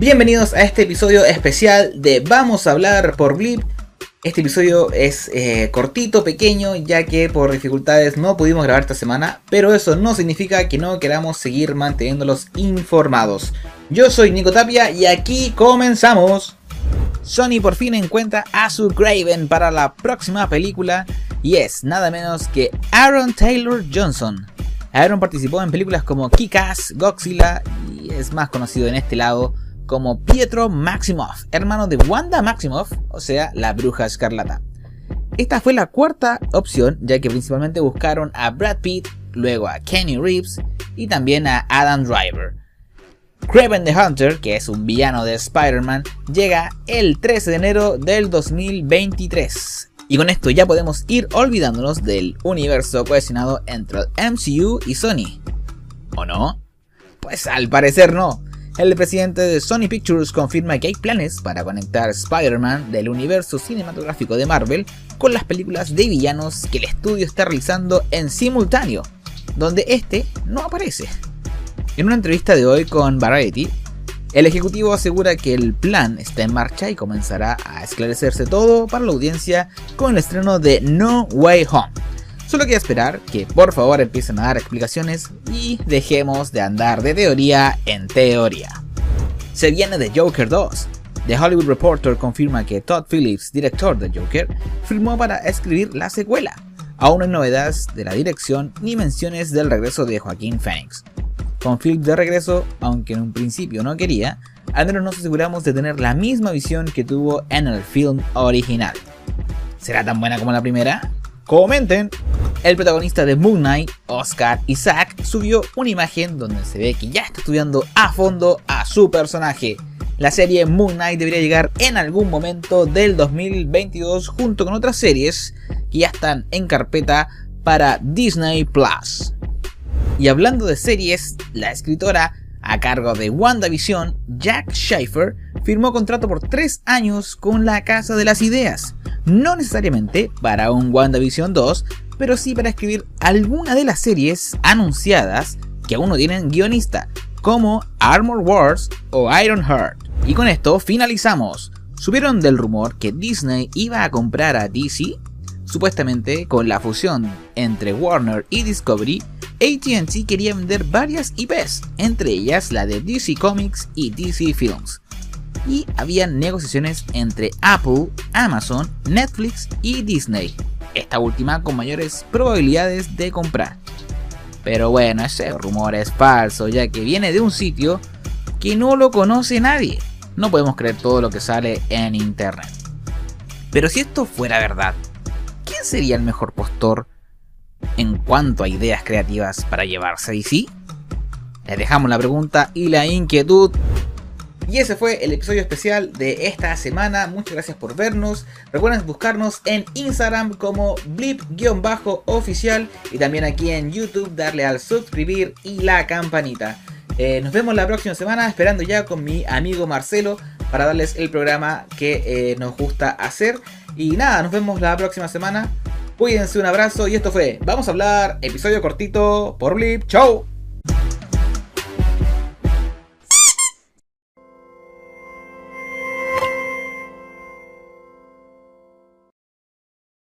Bienvenidos a este episodio especial de Vamos a hablar por Blip. Este episodio es eh, cortito, pequeño, ya que por dificultades no pudimos grabar esta semana, pero eso no significa que no queramos seguir manteniéndolos informados. Yo soy Nico Tapia y aquí comenzamos. Sony por fin encuentra a su Craven para la próxima película y es nada menos que Aaron Taylor Johnson. Aaron participó en películas como Kick-Ass, Godzilla y es más conocido en este lado como Pietro Maximoff, hermano de Wanda Maximoff, o sea, la bruja escarlata. Esta fue la cuarta opción, ya que principalmente buscaron a Brad Pitt, luego a Kenny Reeves y también a Adam Driver. Craven the Hunter, que es un villano de Spider-Man, llega el 13 de enero del 2023. Y con esto ya podemos ir olvidándonos del universo cohesionado entre el MCU y Sony. ¿O no? Pues al parecer no. El presidente de Sony Pictures confirma que hay planes para conectar Spider-Man del universo cinematográfico de Marvel con las películas de villanos que el estudio está realizando en simultáneo, donde este no aparece. En una entrevista de hoy con Variety, el ejecutivo asegura que el plan está en marcha y comenzará a esclarecerse todo para la audiencia con el estreno de No Way Home. Solo queda esperar que por favor empiecen a dar explicaciones y dejemos de andar de teoría en teoría. Se viene de Joker 2. The Hollywood Reporter confirma que Todd Phillips, director de Joker, firmó para escribir la secuela. Aún no hay novedades de la dirección ni menciones del regreso de Joaquín Phoenix con Philip de regreso, aunque en un principio no quería, al menos nos aseguramos de tener la misma visión que tuvo en el film original. ¿Será tan buena como la primera? Comenten. El protagonista de Moon Knight, Oscar Isaac, subió una imagen donde se ve que ya está estudiando a fondo a su personaje. La serie Moon Knight debería llegar en algún momento del 2022 junto con otras series que ya están en carpeta para Disney Plus. Y hablando de series, la escritora a cargo de WandaVision, Jack Schaefer, firmó contrato por 3 años con la Casa de las Ideas. No necesariamente para un WandaVision 2, pero sí para escribir alguna de las series anunciadas que aún no tienen guionista, como Armor Wars o Iron Heart. Y con esto finalizamos. Subieron del rumor que Disney iba a comprar a DC Supuestamente, con la fusión entre Warner y Discovery, ATT quería vender varias IPs, entre ellas la de DC Comics y DC Films. Y había negociaciones entre Apple, Amazon, Netflix y Disney, esta última con mayores probabilidades de comprar. Pero bueno, ese rumor es falso, ya que viene de un sitio que no lo conoce nadie. No podemos creer todo lo que sale en internet. Pero si esto fuera verdad, ¿quién sería el mejor postor en cuanto a ideas creativas para llevarse DC? Les dejamos la pregunta y la inquietud. Y ese fue el episodio especial de esta semana. Muchas gracias por vernos. Recuerden buscarnos en Instagram como blip-oficial y también aquí en YouTube darle al suscribir y la campanita. Eh, nos vemos la próxima semana esperando ya con mi amigo Marcelo para darles el programa que eh, nos gusta hacer. Y nada, nos vemos la próxima semana. Cuídense, un abrazo y esto fue Vamos a hablar, episodio cortito por Blip. ¡Chau!